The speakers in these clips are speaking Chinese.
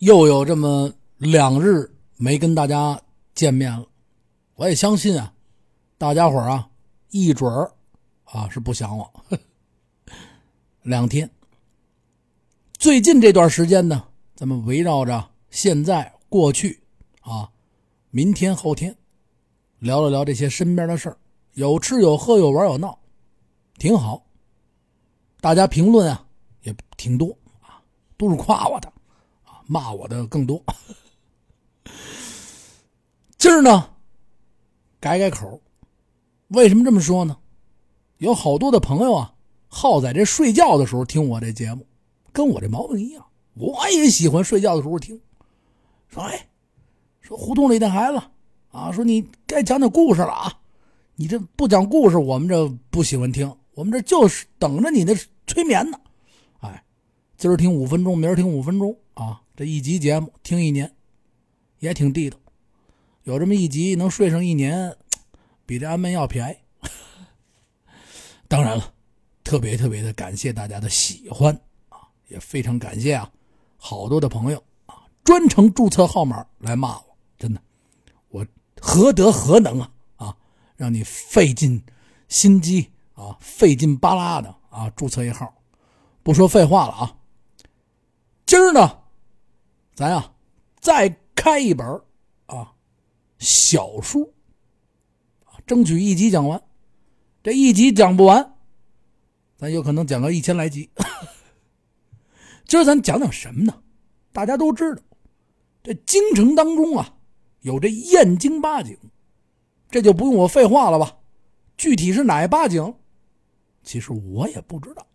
又有这么两日没跟大家见面了，我也相信啊，大家伙啊，一准儿啊是不想我。两天，最近这段时间呢，咱们围绕着现在、过去啊，明天、后天，聊了聊这些身边的事儿，有吃有喝有玩有闹，挺好。大家评论啊也挺多啊，都是夸我的。骂我的更多。今儿呢，改改口。为什么这么说呢？有好多的朋友啊，好在这睡觉的时候听我这节目，跟我这毛病一样。我也喜欢睡觉的时候听。说哎，说胡同里的孩子啊，说你该讲讲故事了啊。你这不讲故事，我们这不喜欢听。我们这就是等着你的催眠呢。哎，今儿听五分钟，明儿听五分钟啊。这一集节目听一年，也挺地道。有这么一集能睡上一年，比这安眠药便宜。当然了，特别特别的感谢大家的喜欢啊，也非常感谢啊，好多的朋友啊，专程注册号码来骂我，真的，我何德何能啊啊，让你费尽心机啊，费劲巴拉的啊，注册一号。不说废话了啊，今儿呢。咱呀，再开一本啊，小书，争取一集讲完。这一集讲不完，咱有可能讲个一千来集。今儿咱讲讲什么呢？大家都知道，这京城当中啊，有这燕京八景，这就不用我废话了吧？具体是哪八景，其实我也不知道。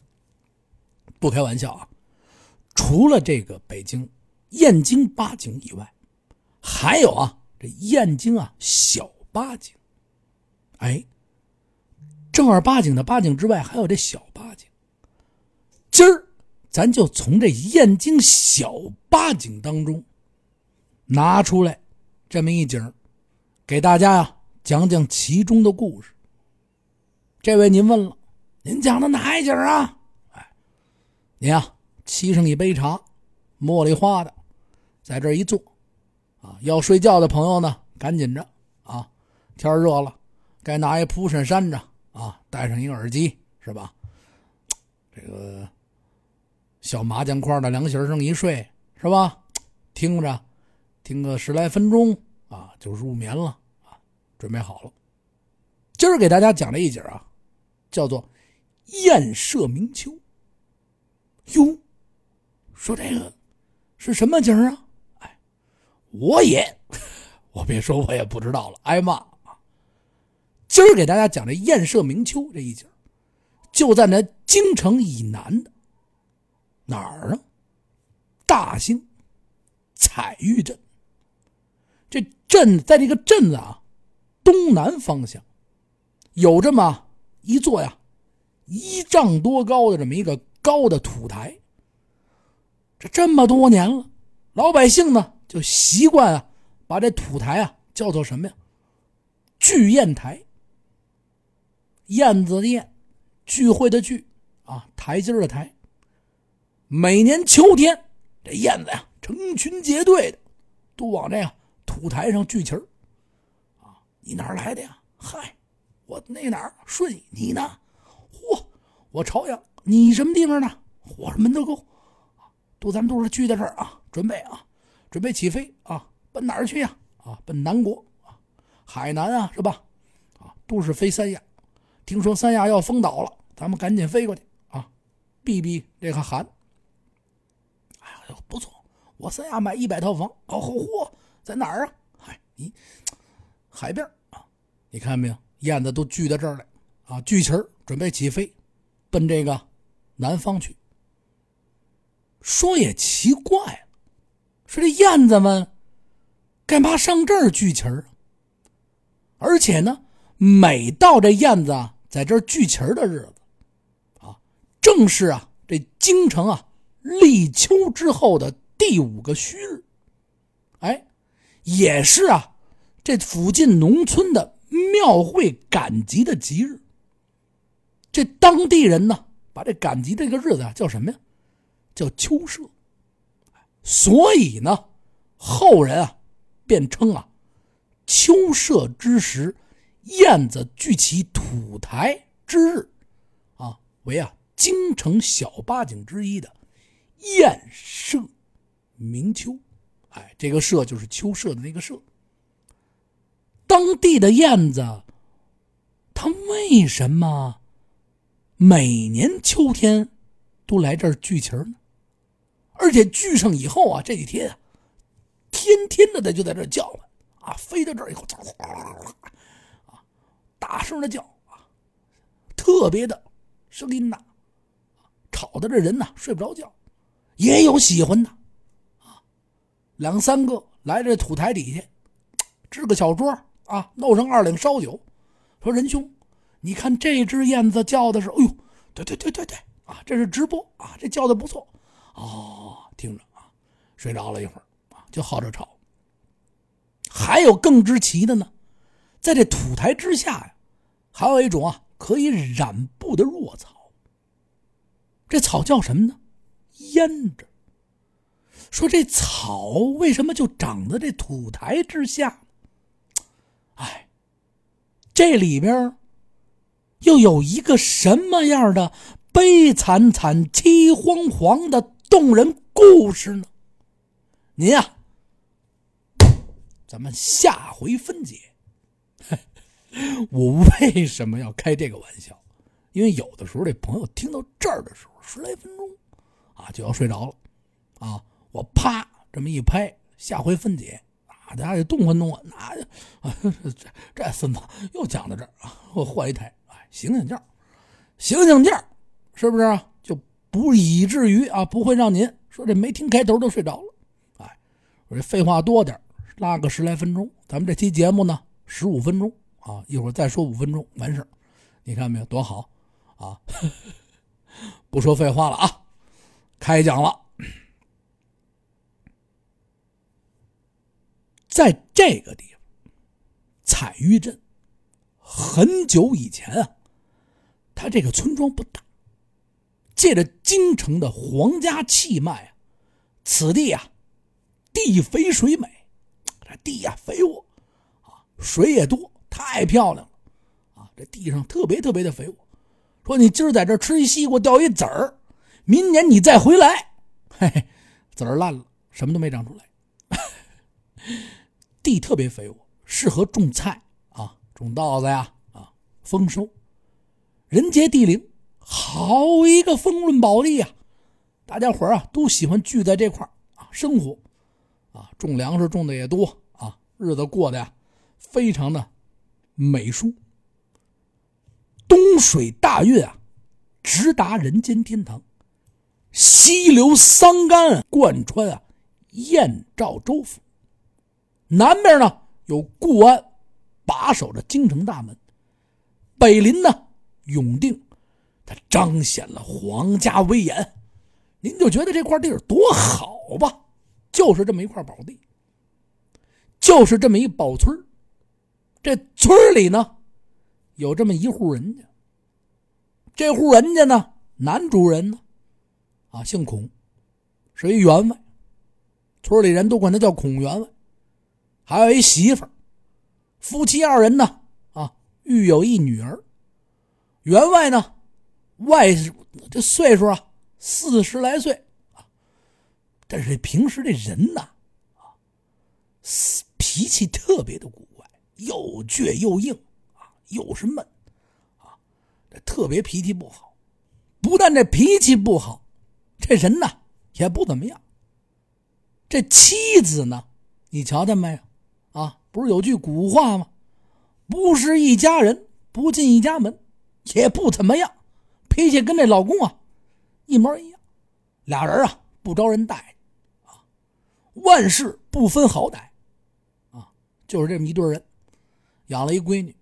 不开玩笑啊。除了这个北京燕京八景以外，还有啊，这燕京啊小八景。哎，正儿八经的八景之外，还有这小八景。今儿咱就从这燕京小八景当中拿出来这么一景，给大家呀讲讲其中的故事。这位您问了，您讲的哪一景啊？哎，您啊。沏上一杯茶，茉莉花的，在这一坐，啊，要睡觉的朋友呢，赶紧着啊！天热了，该拿一蒲扇扇着啊，戴上一个耳机，是吧？这个小麻将块的凉席上一睡，是吧？听着，听个十来分钟啊，就入眠了啊，准备好了。今儿给大家讲这一节啊，叫做《燕舍明秋》。哟。说这个是什么景啊？哎，我也，我别说，我也不知道了，挨骂啊！今儿给大家讲这燕舍明秋这一景，就在那京城以南的哪儿呢？大兴彩玉镇。这镇在这个镇子啊东南方向，有这么一座呀一丈多高的这么一个高的土台。这这么多年了，老百姓呢就习惯啊，把这土台啊叫做什么呀？聚宴台。燕子的燕，聚会的聚，啊，台阶的台。每年秋天，这燕子呀成群结队的，都往这个土台上聚齐儿。啊，你哪儿来的呀？嗨，我那哪儿顺义，你呢？嚯，我朝阳，你什么地方的？我是门头沟。都咱们都是聚在这儿啊，准备啊，准备起飞啊，奔哪儿去呀？啊，奔南国啊，海南啊，是吧？啊，都是飞三亚。听说三亚要封岛了，咱们赶紧飞过去啊，避避这个寒。哎呀，不错，我三亚买一百套房，哦嚯嚯，在哪儿啊？嗨，你海边啊，你看没有？燕子都聚到这儿来啊，聚齐准备起飞，奔这个南方去。说也奇怪了，说这燕子们干嘛上这儿聚齐儿？而且呢，每到这燕子啊在这儿聚齐儿的日子，啊，正是啊这京城啊立秋之后的第五个虚日，哎，也是啊这附近农村的庙会赶集的吉日。这当地人呢，把这赶集这个日子啊叫什么呀？叫秋社，所以呢，后人啊便称啊秋社之时，燕子聚其土台之日，啊为啊京城小八景之一的燕社明秋。哎，这个社就是秋社的那个社。当地的燕子，它为什么每年秋天都来这儿聚群呢？而且聚上以后啊，这几天啊，天天的它就在这叫唤啊，飞到这儿以后，啊，大声的叫啊，特别的声音大，吵的这人呐睡不着觉。也有喜欢的啊，两三个来这土台底下支个小桌。啊，弄上二两烧酒，说仁兄，你看这只燕子叫的是，哎呦，对对对对对，啊，这是直播啊，这叫的不错，哦，听着啊，睡着了一会儿啊，就好这吵。还有更之奇的呢，在这土台之下呀，还有一种啊可以染布的弱草，这草叫什么呢？胭脂。说这草为什么就长在这土台之下？哎，这里边又有一个什么样的悲惨惨、凄惶惶的动人故事呢？您呀，咱们下回分解。我为什么要开这个玩笑？因为有的时候这朋友听到这儿的时候，十来分钟啊就要睡着了啊，我啪这么一拍，下回分解啊。大家得动换动换，那这这孙子又讲到这儿啊！我换一台，哎，醒醒觉，醒醒觉，是不是？就不以至于啊，不会让您说这没听开头都睡着了。哎，我这废话多点拉个十来分钟。咱们这期节目呢，十五分钟啊，一会儿再说五分钟完事你看没有多好啊？不说废话了啊，开讲了。在这个地方，彩玉镇，很久以前啊，他这个村庄不大，借着京城的皇家气脉啊，此地啊，地肥水美，这地呀肥沃啊，水也多，太漂亮了啊！这地上特别特别的肥沃。说你今儿在这吃一西瓜，掉一籽儿，明年你再回来，嘿嘿，籽儿烂了，什么都没长出来。地特别肥沃，适合种菜啊，种稻子呀，啊，丰收。人杰地灵，好一个丰润宝地呀！大家伙啊都喜欢聚在这块啊生活，啊，种粮食种的也多啊，日子过得呀非常的美舒。东水大运啊，直达人间天堂；西流桑干贯穿啊燕赵州府。南边呢有固安把守着京城大门，北邻呢永定，它彰显了皇家威严。您就觉得这块地儿多好吧？就是这么一块宝地，就是这么一宝村这村里呢有这么一户人家，这户人家呢男主人呢啊姓孔，是一员外，村里人都管他叫孔员外。还有一媳妇，夫妻二人呢，啊，育有一女儿。员外呢，外这岁数啊，四十来岁啊，但是平时这人呐，啊，脾气特别的古怪，又倔又硬啊，又是闷啊，这特别脾气不好。不但这脾气不好，这人呢也不怎么样。这妻子呢，你瞧见没有？啊，不是有句古话吗？不是一家人不进一家门，也不怎么样，脾气跟这老公啊一模一样。俩人啊不招人待啊，万事不分好歹啊，就是这么一对人，养了一闺女。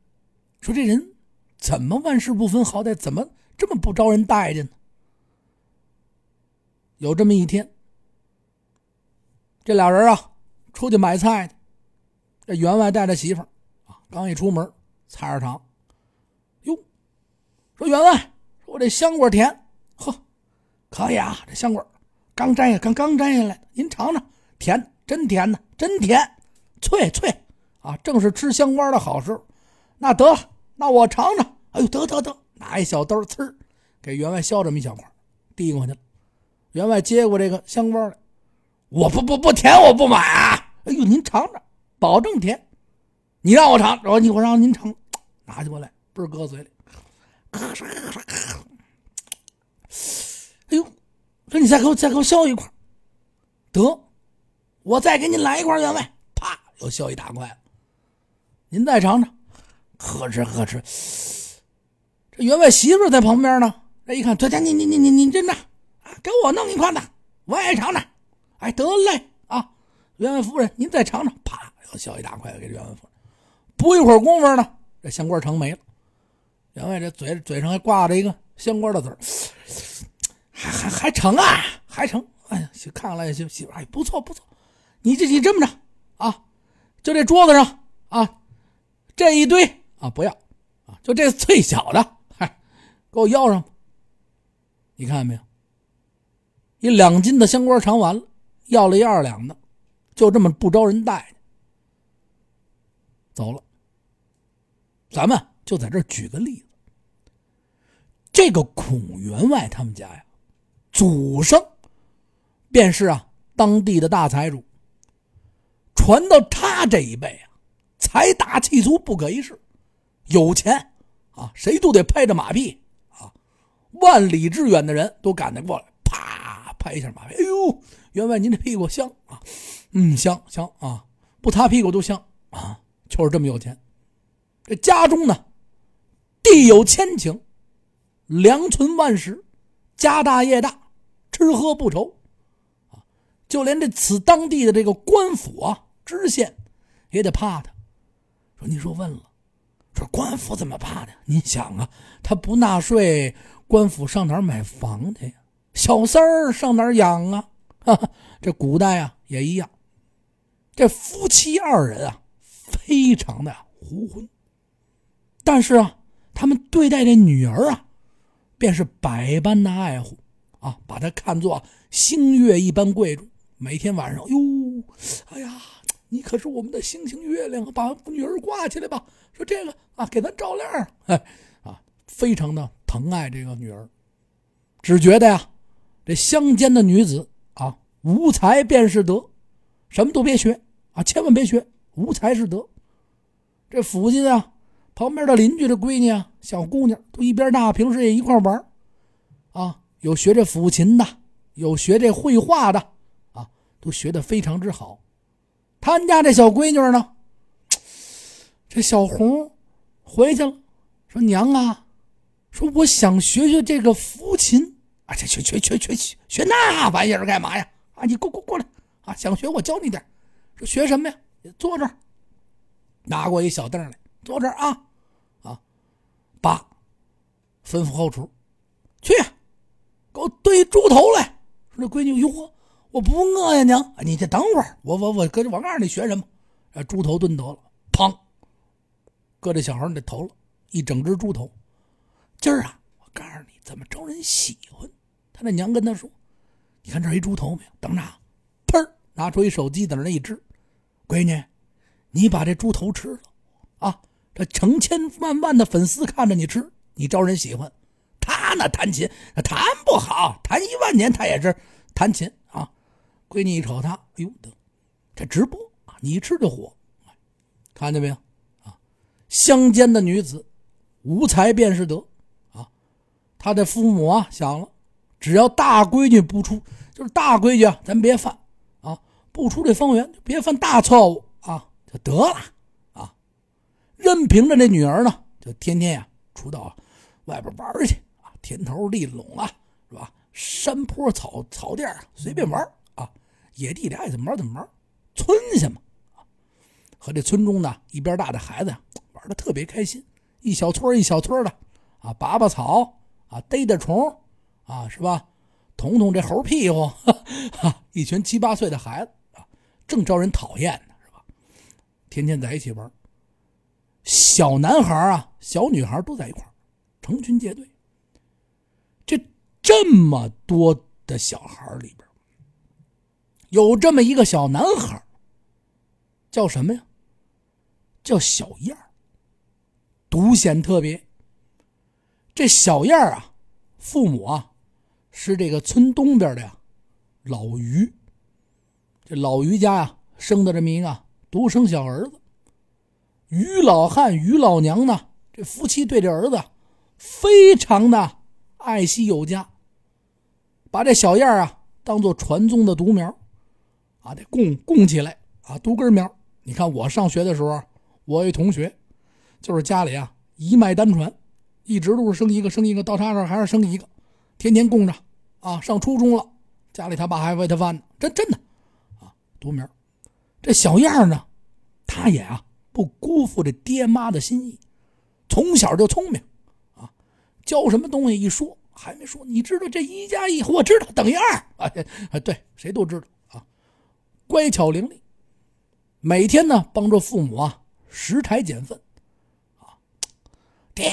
说这人怎么万事不分好歹，怎么这么不招人待见呢？有这么一天，这俩人啊出去买菜。这员外带着媳妇儿啊，刚一出门，菜市场，哟，说员外，这香瓜甜，呵，可以啊，这香瓜刚摘下，刚刚摘下来，您尝尝，甜，真甜呢，真甜，脆脆啊，正是吃香瓜的好时候。那得了，那我尝尝。哎呦，得得得，拿一小兜，呲给员外削这么一小块，递过去了。员外接过这个香瓜来，我不不不甜，我不买啊！哎呦，您尝尝，保证甜。你让我尝，我你我让您尝，拿起过来，不是搁嘴里，哎呦，说你再给我再给我削一块，得，我再给您来一块，员外，啪，又削一大块。您再尝尝，呵哧呵哧。这员外媳妇在旁边呢，这一看，这家你你你你你真的啊，给我弄一块的，我也尝尝。哎，得嘞啊，员外夫人，您再尝尝，啪，又削一大块给员外夫人。不一会儿功夫呢，这香瓜成没了。员外这嘴嘴上还挂着一个香瓜的嘴。还还还成啊，还成！哎呀，看来媳媳妇哎，不错不错。你这你这么着啊，就这桌子上啊，这一堆啊不要啊，就这最小的，嗨，给我要上。你看见没有？一两斤的香瓜尝完了，要了一二两的，就这么不招人待走了。咱们就在这举个例子，这个孔员外他们家呀。祖上便是啊，当地的大财主。传到他这一辈啊，财大气粗不可一世，有钱啊，谁都得拍着马屁啊，万里之远的人都赶得过来，啪拍一下马屁。哎呦，员外您这屁股香啊，嗯，香香啊，不擦屁股都香啊，就是这么有钱。这家中呢，地有千顷，粮存万石，家大业大。吃喝不愁，啊，就连这此当地的这个官府啊、知县也得怕他。说，你说问了，说官府怎么怕他？您想啊，他不纳税，官府上哪儿买房去呀？小三儿上哪儿养啊？哈哈，这古代啊也一样。这夫妻二人啊，非常的胡混，但是啊，他们对待这女儿啊，便是百般的爱护。啊，把她看作星月一般贵重。每天晚上，哟，哎呀，你可是我们的星星月亮，把女儿挂起来吧。说这个啊，给咱照亮。哎，啊，非常的疼爱这个女儿，只觉得呀，这乡间的女子啊，无才便是德，什么都别学啊，千万别学，无才是德。这附近啊，旁边的邻居的闺女啊，小姑娘都一边大，平时也一块玩啊。有学这抚琴的，有学这绘画的，啊，都学得非常之好。他们家这小闺女呢，这小红回去了，说：“娘啊，说我想学学这个抚琴啊，这学学学学学那玩意儿干嘛呀？啊，你过过过来啊，想学我教你点。说学什么呀？坐这儿，拿过一小凳来，坐这儿啊，爸，吩咐后厨去。”给我炖一猪头来！说这闺女哟，我不饿呀，娘，你再等会儿，我我我搁这，我告诉你学什么？啊，猪头炖得了，砰，搁这小孩那头了，一整只猪头。今儿啊，我告诉你怎么招人喜欢。他那娘跟他说：“你看这一猪头没有？等着，砰，拿出一手机在那一支。闺女，你把这猪头吃了啊！这成千万万的粉丝看着你吃，你招人喜欢。”他那弹琴，弹不好，弹一万年他也是弹琴啊。闺女一瞅他，哎呦得，这直播啊，你一吃就火，看见没有啊？乡间的女子，无才便是德啊。他的父母啊想了，只要大闺女不出，就是大闺女啊，咱别犯啊，不出这方圆，别犯大错误啊，就得了。任凭着这女儿呢，就天天呀出到外边玩去啊。田头地垄啊，是吧？山坡草草甸啊，随便玩啊。野地里爱怎么玩怎么玩，村下嘛啊。和这村中的一边大的孩子呀，玩的特别开心。一小撮一小撮的啊，拔拔草啊，逮逮虫啊，是吧？捅捅这猴屁股，哈 哈，一群七八岁的孩子啊，正招人讨厌呢，是吧？天天在一起玩。小男孩啊，小女孩都在一块成群结队。这这么多的小孩里边，有这么一个小男孩，叫什么呀？叫小燕，独显特别。这小燕啊，父母啊是这个村东边的呀，老于。这老于家呀，生的这么一个独生小儿子。于老汉、于老娘呢，这夫妻对这儿子非常的爱惜有加，把这小燕儿啊当做传宗的独苗。啊，得供供起来啊，独根苗。你看我上学的时候，我一同学，就是家里啊一脉单传，一直都是生一个生一个，到他这还是生一个，天天供着啊。上初中了，家里他爸还喂他饭呢，真真的啊，独苗。这小样呢，他也啊不辜负这爹妈的心意，从小就聪明啊，教什么东西一说还没说，你知道这一加一，我知道等于二啊，对，谁都知道啊。乖巧伶俐，每天呢帮助父母啊拾柴捡粪，啊，爹，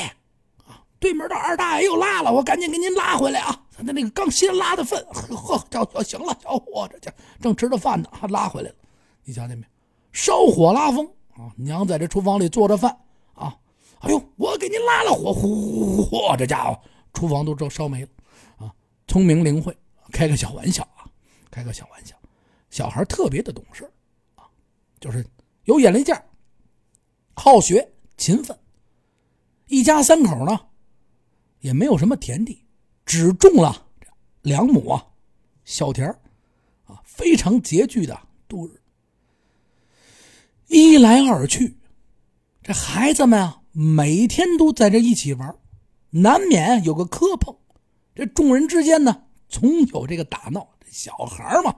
啊，对门的二大爷又拉了，我赶紧给您拉回来啊！他那个刚新拉的粪，呵，叫叫行了，小伙子，正吃着饭呢，还拉回来了。你瞧见没？烧火拉风啊！娘在这厨房里做着饭啊！哎呦，我给您拉了火，呼呼呼，这家伙厨房都烧烧没了啊！聪明灵慧，开个小玩笑啊，开个小玩笑。小孩特别的懂事啊，就是有眼力见好学勤奋。一家三口呢，也没有什么田地，只种了两亩啊小田啊，非常拮据的度日。一来二去，这孩子们啊，每天都在这一起玩，难免有个磕碰。这众人之间呢，总有这个打闹。小孩嘛。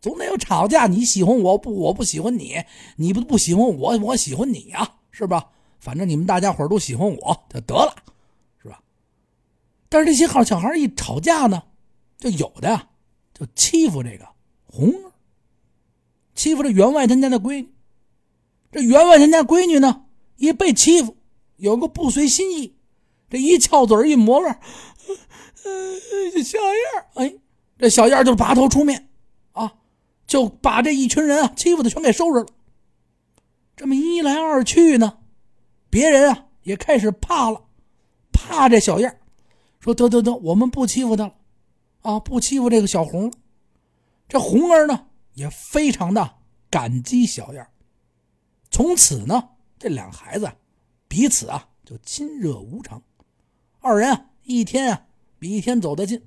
总得有吵架，你喜欢我不？我不喜欢你，你不不喜欢我，我喜欢你呀，是吧？反正你们大家伙都喜欢我就得了，是吧？但是这些好小孩一吵架呢，就有的呀，就欺负这个红儿，欺负这员外他家的闺女。这员外人家闺女呢，一被欺负，有个不随心意，这一翘嘴一抹泪，小燕哎，这小燕就拔头出面。啊就把这一群人啊欺负的全给收拾了。这么一来二去呢，别人啊也开始怕了，怕这小燕说得得得，我们不欺负他了，啊，不欺负这个小红了。这红儿呢也非常的感激小燕从此呢，这两孩子彼此啊就亲热无常，二人啊一天啊比一天走得近。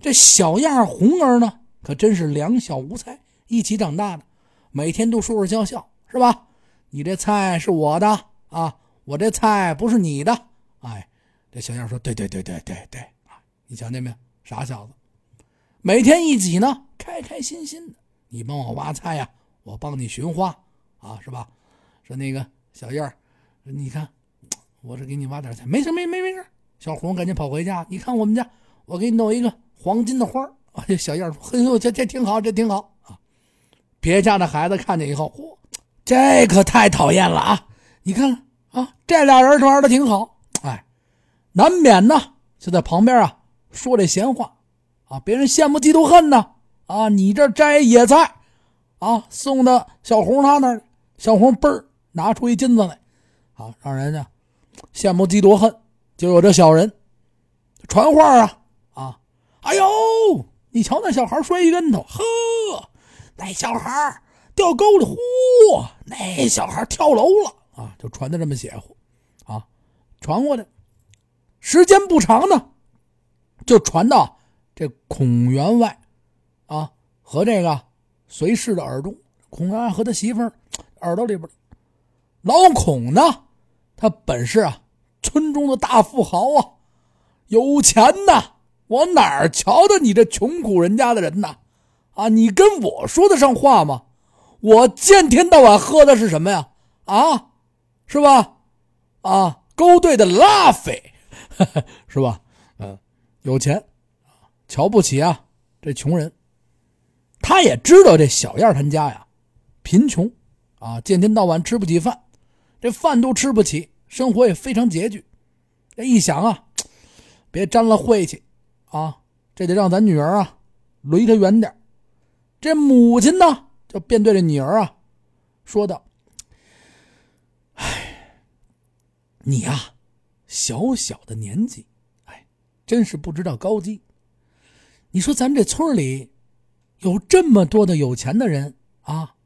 这小样红儿呢。可真是两小无猜，一起长大的，每天都说说笑笑，是吧？你这菜是我的啊，我这菜不是你的。哎，这小样说：“对对对对对对啊！你瞧见没有，傻小子，每天一起呢，开开心心的。你帮我挖菜呀，我帮你寻花啊，是吧？说那个小燕儿你看，我是给你挖点菜，没事没没没事。小红赶紧跑回家，你看我们家，我给你弄一个黄金的花啊，这小燕儿说：“嘿呦，这这挺好，这挺好啊！”别家的孩子看见以后，嚯，这可太讨厌了啊！你看啊，这俩人玩的挺好，哎，难免呢就在旁边啊说这闲话啊，别人羡慕嫉妒恨呢啊！你这摘野菜啊，送到小红他那儿，小红嘣儿拿出一金子来，啊，让人家羡慕嫉妒恨，就有这小人传话啊啊！哎呦！你瞧那小孩摔一跟头，呵，那小孩掉沟里，呼，那小孩跳楼了啊！就传的这么邪乎，啊，传过来，时间不长呢，就传到这孔员外啊和这个随侍的耳中。孔员外和他媳妇儿耳朵里边，老孔呢，他本是啊村中的大富豪啊，有钱呐。我哪儿瞧得你这穷苦人家的人呐？啊，你跟我说得上话吗？我见天到晚喝的是什么呀？啊，是吧？啊，勾兑的拉菲，是吧？嗯，有钱，瞧不起啊这穷人。他也知道这小燕他们家呀，贫穷，啊，见天到晚吃不起饭，这饭都吃不起，生活也非常拮据。这一想啊，别沾了晦气。啊，这得让咱女儿啊，离他远点这母亲呢，就便对着女儿啊，说道：“哎，你呀，小小的年纪，哎，真是不知道高低。你说咱这村里有这么多的有钱的人啊，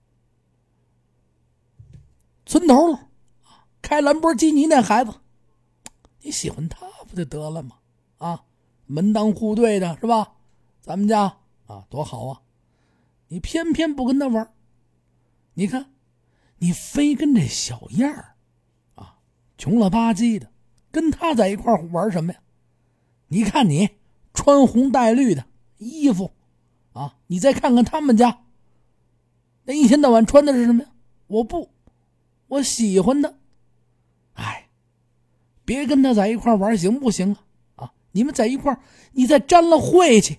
村头了，开兰博基尼那孩子，你喜欢他不就得了吗？啊，门当户对的是吧？咱们家啊，多好啊！”你偏偏不跟他玩你看，你非跟这小燕儿，啊，穷了吧唧的，跟他在一块玩什么呀？你看你穿红带绿的衣服，啊，你再看看他们家，那一天到晚穿的是什么呀？我不，我喜欢他，哎，别跟他在一块玩行不行啊？啊，你们在一块你再沾了晦气。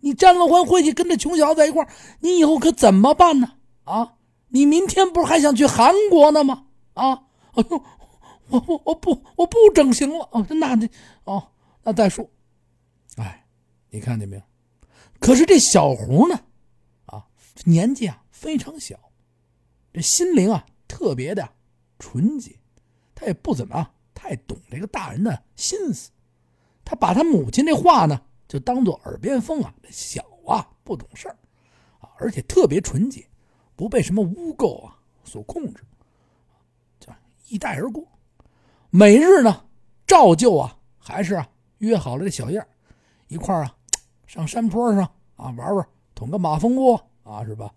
你沾了欢晦气跟这穷小子在一块你以后可怎么办呢？啊，你明天不是还想去韩国呢吗？啊，哎呦，我我我不我不整形了哦！那那哦，那再说，哎，你看见没有？可是这小胡呢，啊，年纪啊非常小，这心灵啊特别的纯洁，他也不怎么太懂这个大人的心思，他把他母亲这话呢。就当做耳边风啊，小啊不懂事儿，啊，而且特别纯洁，不被什么污垢啊所控制，就一带而过。每日呢，照旧啊，还是啊约好了这小燕一块啊上山坡上啊玩玩，捅个马蜂窝啊是吧？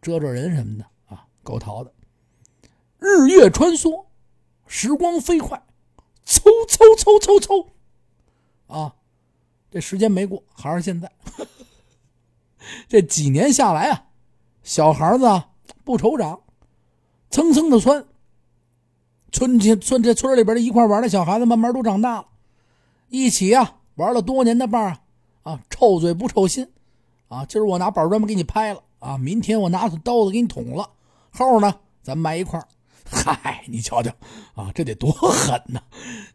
遮遮人什么的啊，够淘的。日月穿梭，时光飞快，嗖嗖嗖嗖嗖，啊。这时间没过，还是现在。这几年下来啊，小孩子啊不愁长，蹭蹭的窜。村亲村这村里边的一块玩的小孩子，慢慢都长大了，一起啊玩了多年的伴啊啊，臭嘴不臭心啊。今儿我拿板砖给你拍了啊，明天我拿刀子给你捅了，后呢咱埋一块嗨，你瞧瞧啊，这得多狠呐！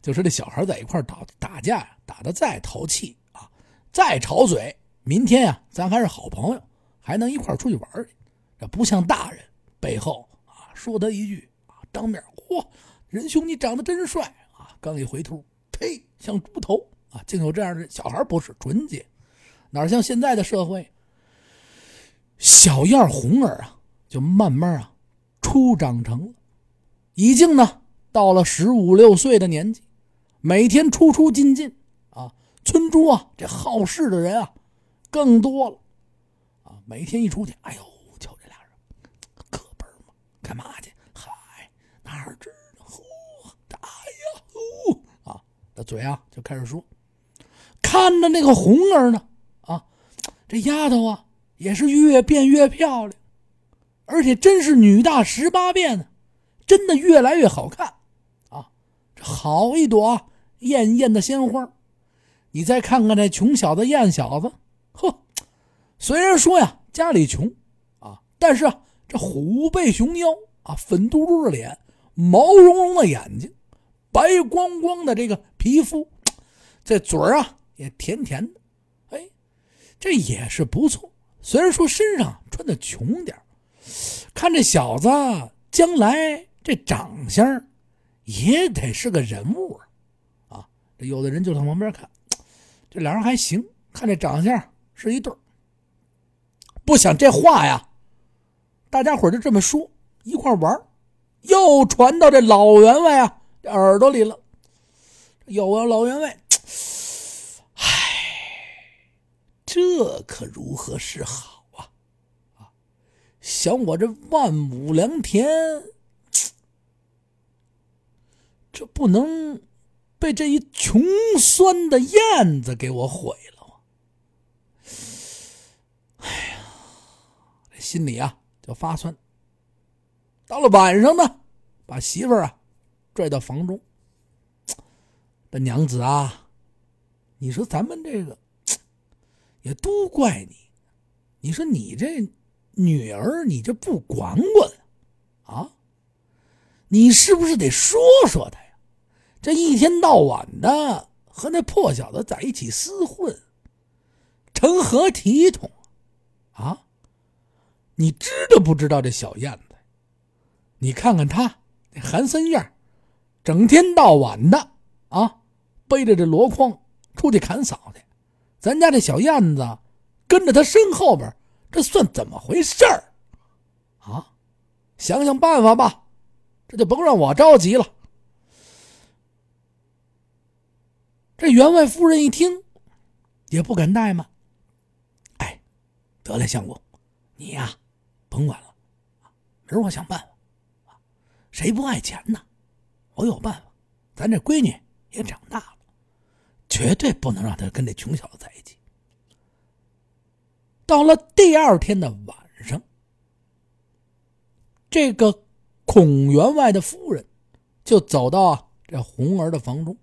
就说这小孩在一块打打架呀，打的再淘气啊。再吵嘴，明天呀，咱还是好朋友，还能一块出去玩去。这不像大人背后啊说他一句啊，当面嚯，仁兄你长得真帅啊！刚一回头，呸，像猪头啊！竟有这样的小孩，不是纯洁，哪像现在的社会？小燕红儿啊，就慢慢啊初长成了，已经呢到了十五六岁的年纪，每天出出进进啊。村猪啊，这好事的人啊，更多了，啊，每天一出去，哎呦，瞧这俩人，可本嘛，干嘛去？嗨，哪知道？呼，哎呀，呼啊，那嘴啊就开始说，看着那个红儿呢，啊，这丫头啊也是越变越漂亮，而且真是女大十八变呢，真的越来越好看，啊，这好一朵艳艳的鲜花。你再看看这穷小子艳小子，呵，虽然说呀家里穷啊，但是啊这虎背熊腰啊，粉嘟嘟的脸，毛茸茸的眼睛，白光光的这个皮肤，这嘴儿啊也甜甜的，哎，这也是不错。虽然说身上穿的穷点看这小子将来这长相也得是个人物啊，有的人就从旁边看。这俩人还行，看这长相是一对不想这话呀，大家伙就这么说，一块玩又传到这老员外啊耳朵里了。有啊，老员外，唉，这可如何是好啊？啊，想我这万亩良田，这不能。被这一穷酸的燕子给我毁了！哎呀，心里啊就发酸。到了晚上呢，把媳妇儿啊拽到房中。这娘子啊，你说咱们这个也都怪你。你说你这女儿，你这不管管啊？你是不是得说说他呀？这一天到晚的和那破小子在一起厮混，成何体统啊？你知道不知道这小燕子？你看看他那寒森样，整天到晚的啊，背着这箩筐出去砍嫂去。咱家这小燕子跟着他身后边，这算怎么回事儿？啊，想想办法吧，这就甭让我着急了。这员外夫人一听，也不敢怠慢。哎，得了，相公，你呀，甭管了，明儿我想办法。谁不爱钱呢？我有办法。咱这闺女也长大了，绝对不能让她跟这穷小子在一起。到了第二天的晚上，这个孔员外的夫人就走到这红儿的房中。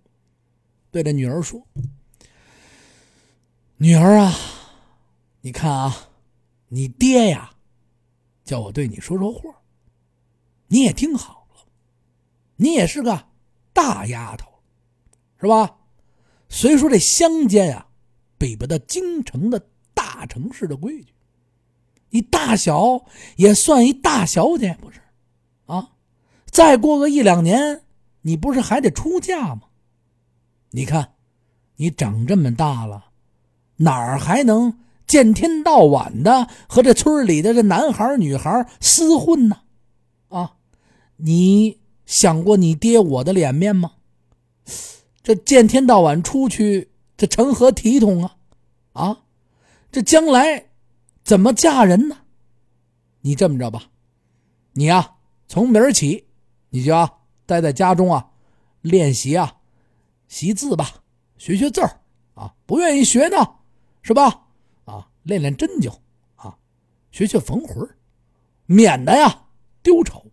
对着女儿说：“女儿啊，你看啊，你爹呀，叫我对你说说话，你也听好了，你也是个大丫头，是吧？虽说这乡间啊，比不得京城的大城市的规矩，你大小也算一大小姐，不是？再过个一两年，你不是还得出嫁吗？”你看，你长这么大了，哪儿还能见天到晚的和这村里的这男孩女孩厮混呢？啊，你想过你爹我的脸面吗？这见天到晚出去，这成何体统啊？啊，这将来怎么嫁人呢？你这么着吧，你呀，从明儿起，你就要待在家中啊，练习啊。习字吧，学学字儿啊，不愿意学呢，是吧？啊，练练针灸啊，学学缝魂免得呀丢丑。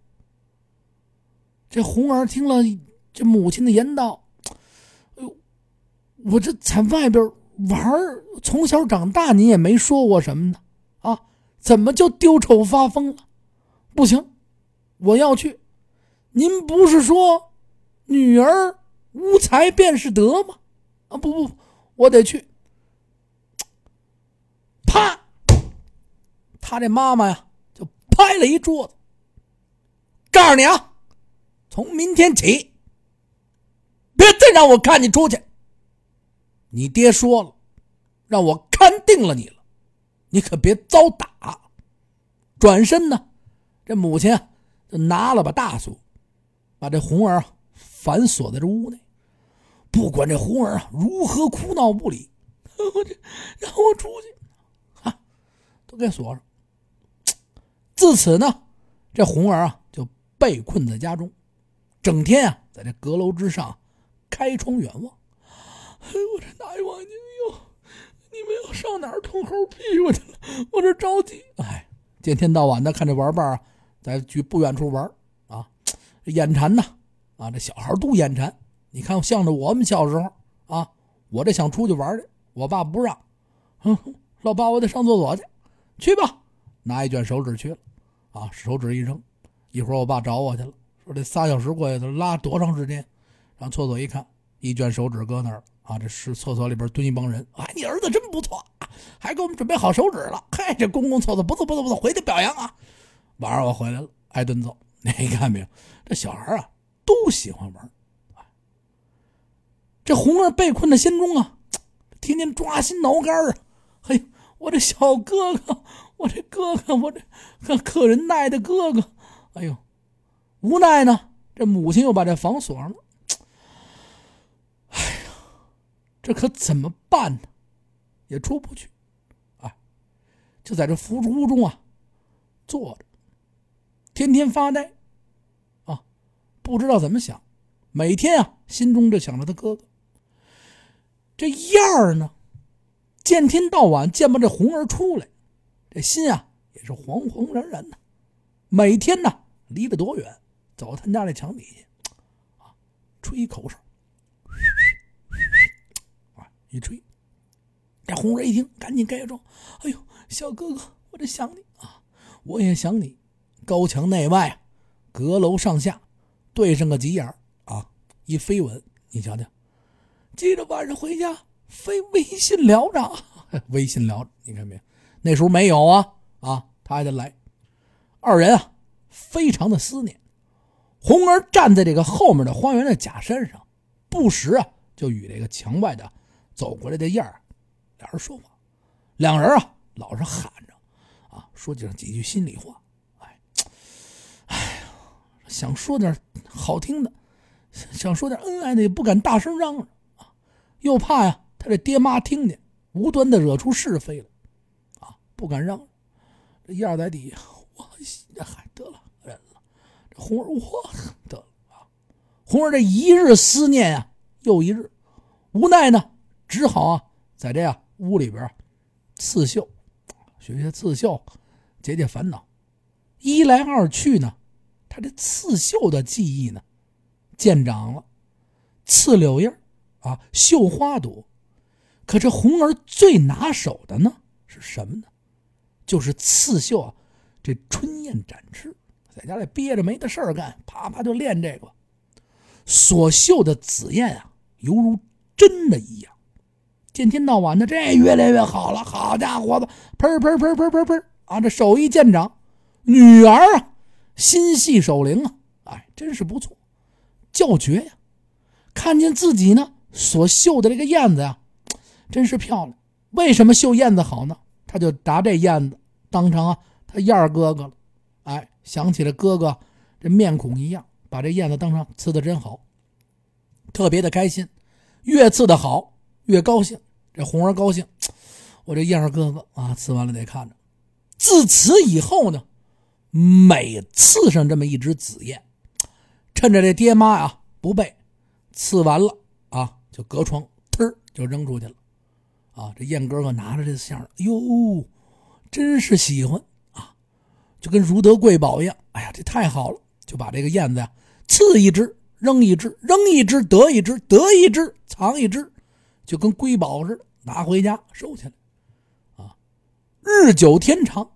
这红儿听了这母亲的言道，哎呦，我这在外边玩从小长大，你也没说过什么呢？啊，怎么就丢丑发疯了？不行，我要去。您不是说女儿？无才便是德吗？啊，不不，我得去。啪！他这妈妈呀，就拍了一桌子，告诉你啊，从明天起，别再让我看你出去。你爹说了，让我看定了你了，你可别遭打。转身呢，这母亲啊，就拿了把大锁，把这红儿反锁在这屋内。不管这红儿啊如何哭闹不理，我这让我出去，啊，都给锁上。自此呢，这红儿啊就被困在家中，整天啊在这阁楼之上开窗远望。哎呦，我这大王爷哟，你们要上哪儿捅猴屁股去了？我这着急。哎，见天到晚的看这玩伴啊，在距不远处玩啊，眼馋呐啊，这小孩都眼馋。你看，像着我们小时候啊，我这想出去玩去，我爸不让，哼，老爸，我得上厕所去，去吧，拿一卷手纸去了，啊，手纸一扔，一会儿我爸找我去了，说这仨小时过去，他拉多长时间？上厕所一看，一卷手纸搁那儿啊，这是厕所里边蹲一帮人，哎，你儿子真不错，还给我们准备好手纸了，嘿，这公共厕所不错不错不错，回去表扬啊。晚上我回来了，挨顿揍，你看没有？这小孩啊，都喜欢玩。这红儿被困在心中啊，天天抓心挠肝啊！嘿，我这小哥哥，我这哥哥，我这可人耐的哥哥，哎呦，无奈呢，这母亲又把这房锁上了。哎呀，这可怎么办呢？也出不去，啊，就在这福屋中啊，坐着，天天发呆，不知道怎么想，每天啊，心中就想着他哥哥。这样儿呢，见天到晚见不这红儿出来，这心啊也是惶惶然然的。每天呢，离得多远，走到他家那墙底下，啊，吹一口哨，啊，一吹，这红儿一听，赶紧盖着哎呦，小哥哥，我这想你啊，我也想你。高墙内外，阁楼上下，对上个急眼啊，一飞吻，你瞧瞧。记着晚上回家非微信聊着，微信聊着，你看没有？那时候没有啊啊，他还得来二人啊，非常的思念。红儿站在这个后面的花园的假山上，不时啊就与这个墙外的走过来的燕儿俩人说话。两人啊老是喊着啊，说上几句心里话。想说点好听的，想说点恩爱的，也不敢大声嚷嚷啊，又怕呀他这爹妈听见，无端的惹出是非了啊，不敢嚷。这燕儿在底下，我嗨得了忍了。这。红儿，我得了啊！红儿这一日思念啊，又一日，无奈呢，只好啊，在这呀屋里边刺绣，学学刺绣，解解烦恼。一来二去呢，他这刺绣的技艺呢，见长了。刺柳叶啊，绣花朵。可这红儿最拿手的呢，是什么呢？就是刺绣啊，这春燕展翅。在家里憋着没的事儿干，啪啪就练这个。所绣的紫燕啊，犹如真的一样。见天到晚的，这越来越好了。好家伙子，喷喷喷喷喷喷啊！这手艺见长，女儿啊，心细手灵啊，哎，真是不错，叫绝呀！看见自己呢所绣的这个燕子呀，真是漂亮。为什么绣燕子好呢？他就拿这燕子当成啊他燕儿哥哥了，哎。想起了哥哥这面孔一样，把这燕子当成刺的真好，特别的开心，越刺的好越高兴。这红儿高兴，我这燕儿哥哥啊，刺完了得看着。自此以后呢，每刺上这么一只紫燕，趁着这爹妈呀不备，刺完了啊就隔窗忒就扔出去了。啊，这燕哥哥拿着这线哟，真是喜欢啊。就跟如得贵宝一样，哎呀，这太好了！就把这个燕子呀，刺一只扔一只，扔一只得一只，得一只藏一只，就跟瑰宝似的，拿回家收起来。啊，日久天长，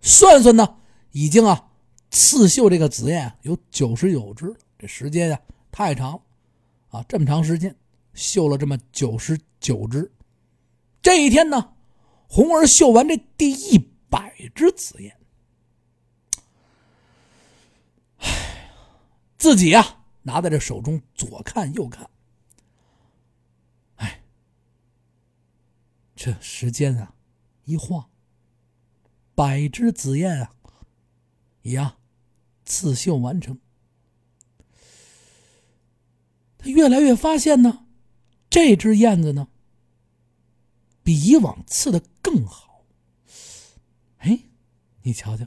算算呢，已经啊，刺绣这个紫燕有九十九只。这时间呀，太长了啊，这么长时间绣了这么九十九只。这一天呢，红儿绣完这第一百只紫燕。自己呀，拿在这手中，左看右看。哎，这时间啊，一晃，百只紫燕啊，呀，刺绣完成。他越来越发现呢，这只燕子呢，比以往刺的更好。哎，你瞧瞧，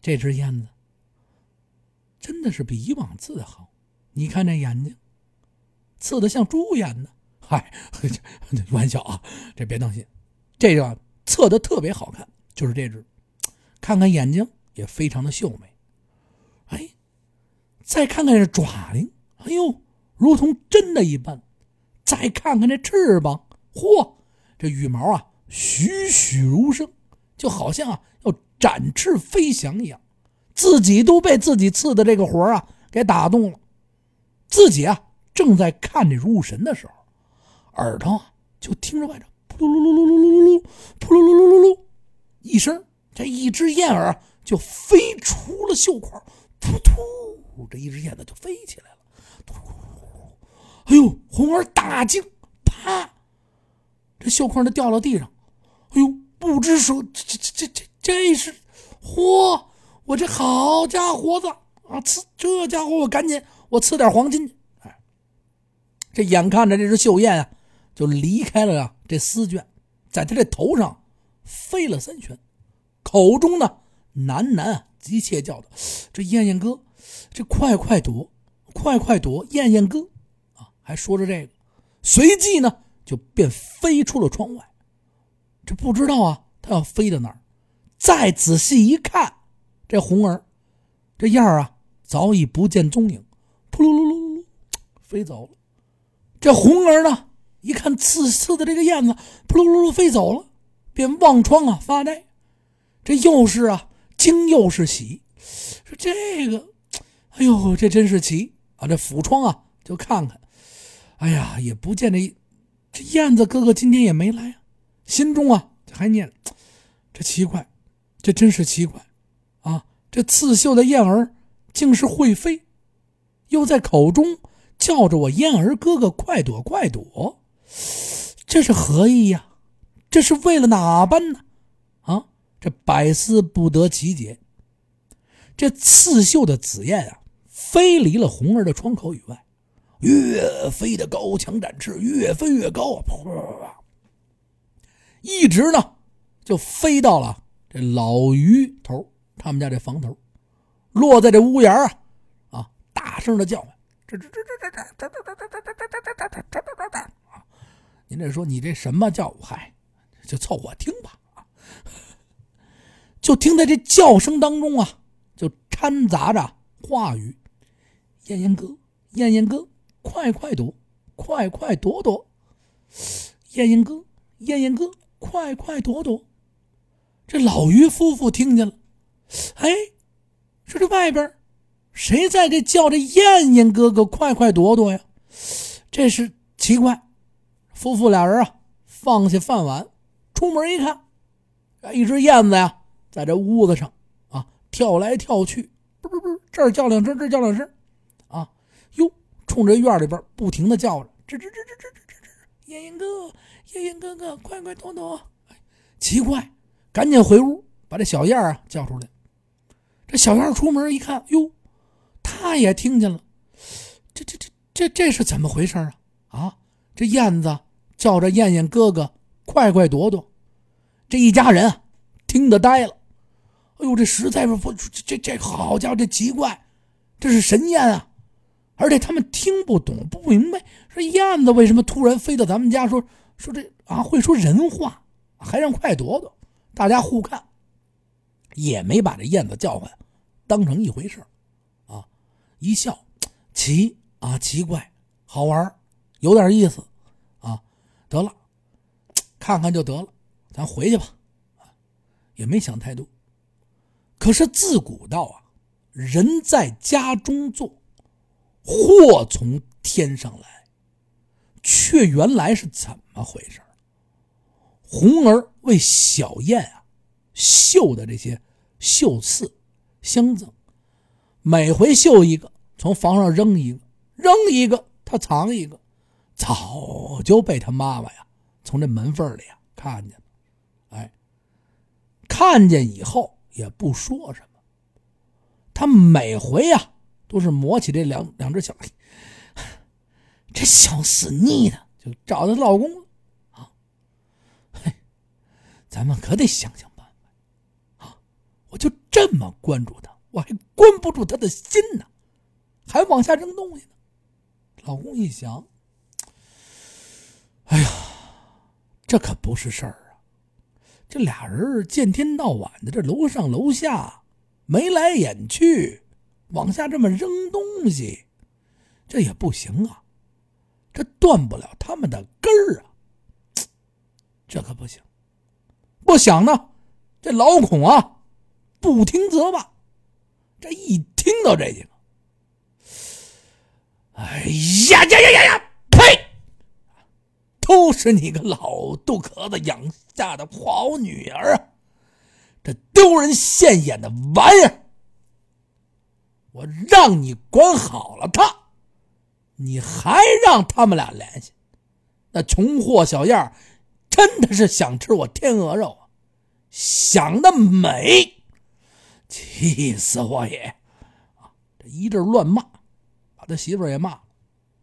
这只燕子。真的是比以往刺的好，你看这眼睛，刺的像猪眼呢。嗨，玩笑啊，这别当心，这个刺的特别好看，就是这只。看看眼睛也非常的秀美。哎，再看看这爪翎，哎呦，如同真的一般。再看看这翅膀，嚯，这羽毛啊，栩栩如生，就好像啊要展翅飞翔一样。自己都被自己刺的这个活啊给打动了，自己啊正在看这入神的时候，耳朵啊就听着外头扑噜噜噜噜噜噜噜，扑噜噜噜噜噜一声，这一只燕儿就飞出了绣框，突突，这一只燕子就飞起来了，突，哎呦，红儿大惊，啪，这绣框就掉到地上，哎呦，不知说，这这这这这是，嚯！我这好家伙子啊！刺这家伙，我赶紧我刺点黄金去。哎，这眼看着这只绣燕啊，就离开了啊这丝绢，在他这头上飞了三圈，口中呢喃喃急切叫道：“这燕燕哥，这快快躲，快快躲，燕燕哥啊！”还说着这个，随即呢就便飞出了窗外。这不知道啊，他要飞到哪儿？再仔细一看。这红儿，这燕儿啊，早已不见踪影，扑噜噜噜噜噜，飞走了。这红儿呢，一看刺刺的这个燕子，扑噜噜噜飞走了，便望窗啊发呆。这又是啊惊又是喜，说这个，哎呦，这真是奇啊！这府窗啊就看看，哎呀，也不见这这燕子哥哥今天也没来啊，心中啊还念，这奇怪，这真是奇怪。啊这刺绣的燕儿竟是会飞，又在口中叫着我燕儿哥哥快躲快躲，这是何意呀？这是为了哪般呢？这百思不得其解。这刺绣的紫燕啊，飞离了红儿的窗口以外，越飞的高墙展翅，越飞越高啊！噗一直呢，就飞到了这老于头他们家这房头，落在这屋檐啊，啊，大声的叫唤，这这这这这这这这这这这这这这这啊！您这说你这什么叫？嗨，就凑合听吧啊！就听在这叫声当中啊。就掺杂着话语，燕燕哥，燕燕哥，快快躲，快快躲躲，燕燕哥，燕燕哥，快快躲躲。这老于夫妇听见了，哎，说这外边谁在这叫着燕燕哥哥快快躲躲呀？这是奇怪。夫妇俩人啊，放下饭碗，出门一看，一只燕子呀，在这屋子上。啊跳来跳去，不不不，这儿叫两声，这儿叫两声，啊，哟，冲着院里边不停的叫着，吱吱吱吱吱吱吱吱，燕燕哥，燕燕哥哥，快快躲躲！奇怪，赶紧回屋把这小燕啊叫出来。这小燕出门一看，哟，他也听见了，这这这这这是怎么回事啊？啊，这燕子叫着燕燕哥哥，快快躲躲！这一家人啊，听得呆了。哎呦，这实在是不这这这好家伙，这奇怪，这是神燕啊！而且他们听不懂，不明白，说燕子为什么突然飞到咱们家？说说这啊，会说人话，还让快躲躲！大家互看，也没把这燕子叫唤当成一回事啊！一笑，奇啊，奇怪，好玩，有点意思啊！得了，看看就得了，咱回去吧，也没想太多。可是自古道啊，人在家中坐，祸从天上来，却原来是怎么回事？红儿为小燕啊绣的这些绣刺相赠，每回绣一个，从房上扔一个，扔一个，他藏一个，早就被他妈妈呀从这门缝里啊看见了，看见以后。也不说什么，他每回呀都是抹起这两两只小，这小死腻的就找她老公啊！嘿，咱们可得想想办法啊！我就这么关注他，我还关不住他的心呢，还往下扔东西呢。老公一想，哎呀，这可不是事儿。这俩人见天到晚的，这楼上楼下眉来眼去，往下这么扔东西，这也不行啊！这断不了他们的根儿啊！这可不行！不想呢，这老孔啊，不听则罢。这一听到这几个，哎呀呀呀呀呀！都是你个老杜壳子养下的好女儿啊！这丢人现眼的玩意儿！我让你管好了他，你还让他们俩联系？那穷货小燕真的是想吃我天鹅肉啊！想得美！气死我也！啊，这一阵乱骂，把他媳妇也骂了，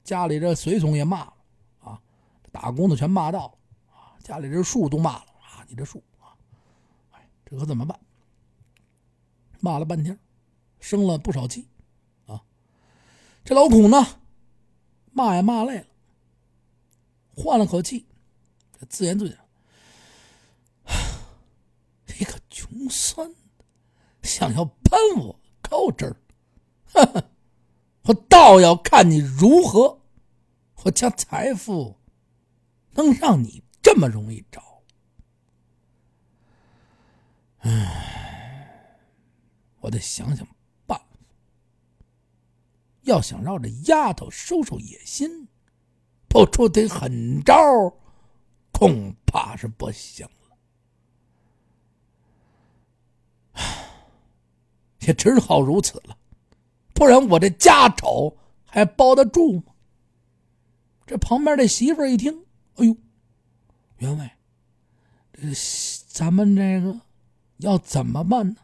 家里这随从也骂了。打工的全骂到了啊！家里这树都骂了啊！你这树啊，哎，这可怎么办？骂了半天，生了不少气啊！这老孔呢，骂也骂累了，换了口气，自言自语：“一个穷酸的，想要攀我高枝儿，哈哈！我倒要看你如何，我将财富。”能让你这么容易找？唉，我得想想办法。要想让这丫头收收野心，不出点狠招，恐怕是不行了。唉也只好如此了，不然我这家丑还包得住吗？这旁边的媳妇一听，哎呦，员外，这咱们这个要怎么办呢？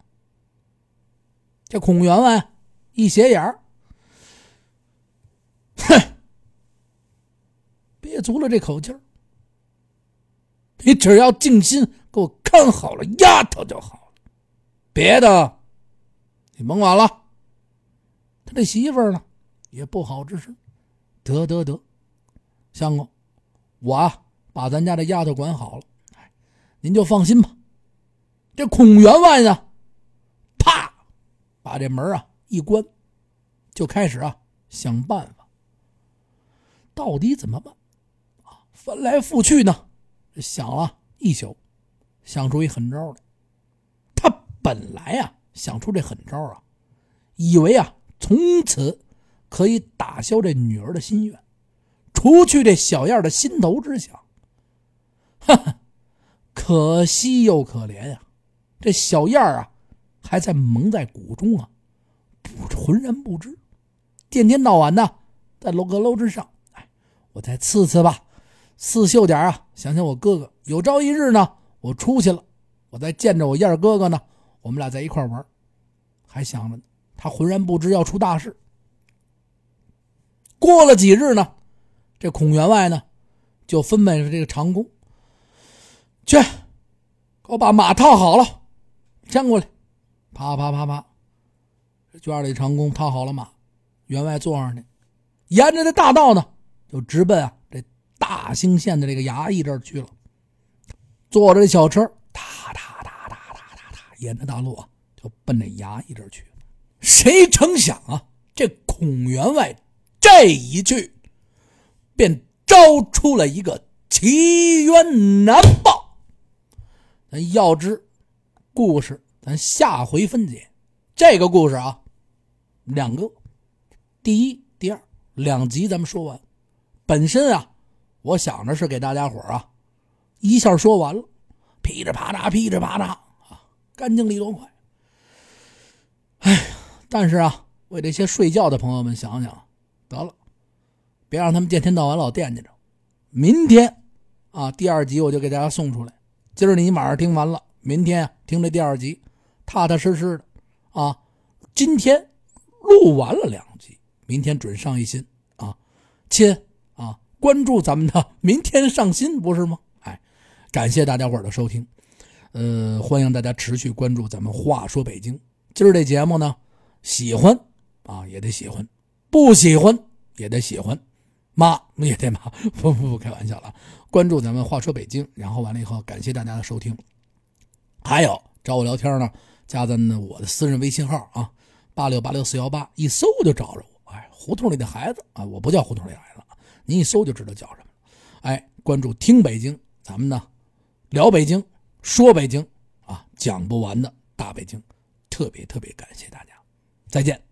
这孔员外一斜眼儿，哼，憋足了这口气儿。你只要静心给我看好了丫头就好了，别的你甭管了。他这媳妇儿呢，也不好吱声。得得得，相公，我啊把咱家这丫头管好了，您就放心吧。这孔员外呢，啪，把这门啊一关，就开始啊想办法。到底怎么办？啊，翻来覆去呢。想了一宿，想出一狠招来。他本来啊想出这狠招啊，以为啊从此可以打消这女儿的心愿，除去这小燕的心头之想。哈哈，可惜又可怜呀，这小燕啊还在蒙在鼓中啊，不浑然不知，天天到晚呢在楼阁楼之上。哎，我再刺刺吧。刺绣点啊！想想我哥哥，有朝一日呢，我出去了，我再见着我燕哥哥呢，我们俩在一块玩，还想着。他浑然不知要出大事。过了几日呢，这孔员外呢，就分配这个长工去，给我把马套好了，牵过来。啪啪啪啪，圈里长工套好了马，员外坐上去，沿着这大道呢，就直奔啊这。大兴县的这个衙役这儿去了，坐着这小车，哒哒哒哒哒哒哒，沿着大路啊，就奔那衙役这儿去。谁成想啊，这孔员外这一去，便招出了一个奇冤难报。咱要知故事，咱下回分解。这个故事啊，两个，第一、第二两集咱们说完，本身啊。我想着是给大家伙啊，一下说完了，噼里啪啦，噼里啪啦啊，干净利落快。哎呀，但是啊，为这些睡觉的朋友们想想，得了，别让他们见天到晚老惦记着。明天啊，第二集我就给大家送出来。今儿你晚上听完了，明天啊听这第二集，踏踏实实的啊。今天录完了两集，明天准上一新啊，亲啊。关注咱们的明天上新不是吗？哎，感谢大家伙的收听，呃，欢迎大家持续关注咱们话说北京。今儿这节目呢，喜欢啊也得喜欢，不喜欢也得喜欢，骂也得妈，不不不，开玩笑了。关注咱们话说北京，然后完了以后，感谢大家的收听。还有找我聊天呢，加咱的我的私人微信号啊，八六八六四幺八，一搜就找着我。哎，胡同里的孩子啊，我不叫胡同里孩子。您一搜就知道叫什么，哎，关注听北京，咱们呢聊北京，说北京啊，讲不完的大北京，特别特别感谢大家，再见。